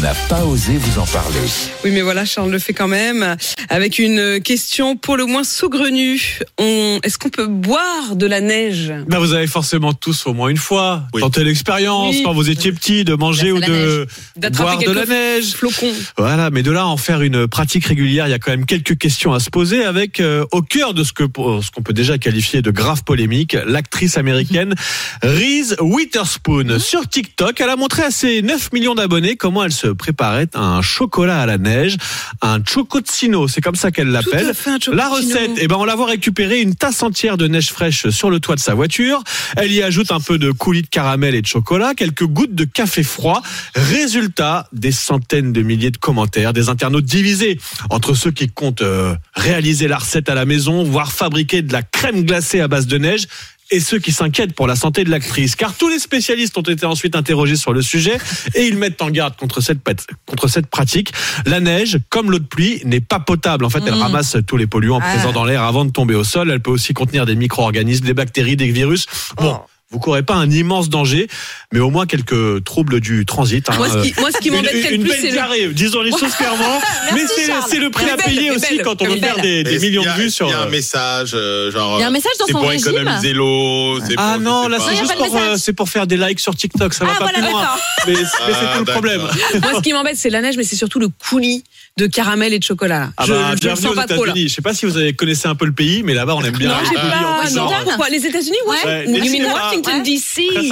N'a pas osé vous en parler. Oui, mais voilà, Charles le fait quand même. Avec une question pour le moins saugrenue. On... Est-ce qu'on peut boire de la neige? Ben, vous avez forcément tous au moins une fois tenté l'expérience Oui. quand vous étiez petit de manger ou de boire de la neige. Flocons. Voilà, mais de là à en faire une pratique régulière, il y a quand même quelques questions à se poser avec euh, au cœur de ce que ce qu'on peut déjà qualifier de grave polémique, l'actrice américaine Reese Witherspoon. Sur TikTok, elle a montré à ses 9 millions d'abonnés comment elle se préparait un chocolat à la neige, un chocotzino, c'est comme ça qu'elle l'appelle. La recette, eh ben on la voit récupérer une tasse entière de neige fraîche sur le toit de sa voiture. Elle y ajoute un peu de coulis de caramel et de chocolat, quelques gouttes de café froid. Résultat, des centaines de milliers de commentaires, des internautes divisés entre ceux qui comptent euh, réaliser la recette à la maison, voire fabriquer de la crème glacée à base de neige. Et ceux qui s'inquiètent pour la santé de l'actrice, car tous les spécialistes ont été ensuite interrogés sur le sujet et ils mettent en garde contre cette, contre cette pratique. La neige, comme l'eau de pluie, n'est pas potable. En fait, elle Mm. ramasse tous les polluants Ah. présents dans l'air avant de tomber au sol. Elle peut aussi contenir des micro-organismes, des bactéries, des virus. Bon, Oh. Vous courez pas un immense danger, mais au moins quelques troubles du transit. hein. Moi, ce qui, moi, ce qui m'embête une plus, belle c'est le... diarrhée, disons les choses clairement. mais c'est le prix à belle, payer aussi belle, quand on veut faire des, millions a- de vues sur. qu'il y a un euh, message, euh, genre. Il y a un message dans c'est son pour régime. économiser l'eau. Ah pour- non, je là c'est juste pour, euh, message. c'est pour faire des likes sur TikTok, ça va Ah, pas voilà, plus loin. Mais, c'est Ah, tout le problème. Moi, ce qui m'embête, c'est la neige, mais c'est surtout le coulis de caramel et de chocolat. Ah je bah, je le bienvenue sens aux pas trop là. États-Unis. Je sais pas si vous connaissez un peu le pays, mais là-bas on aime bien. Non, les plus, non. les États-Unis, ouais. Ouais, Washington, D.C.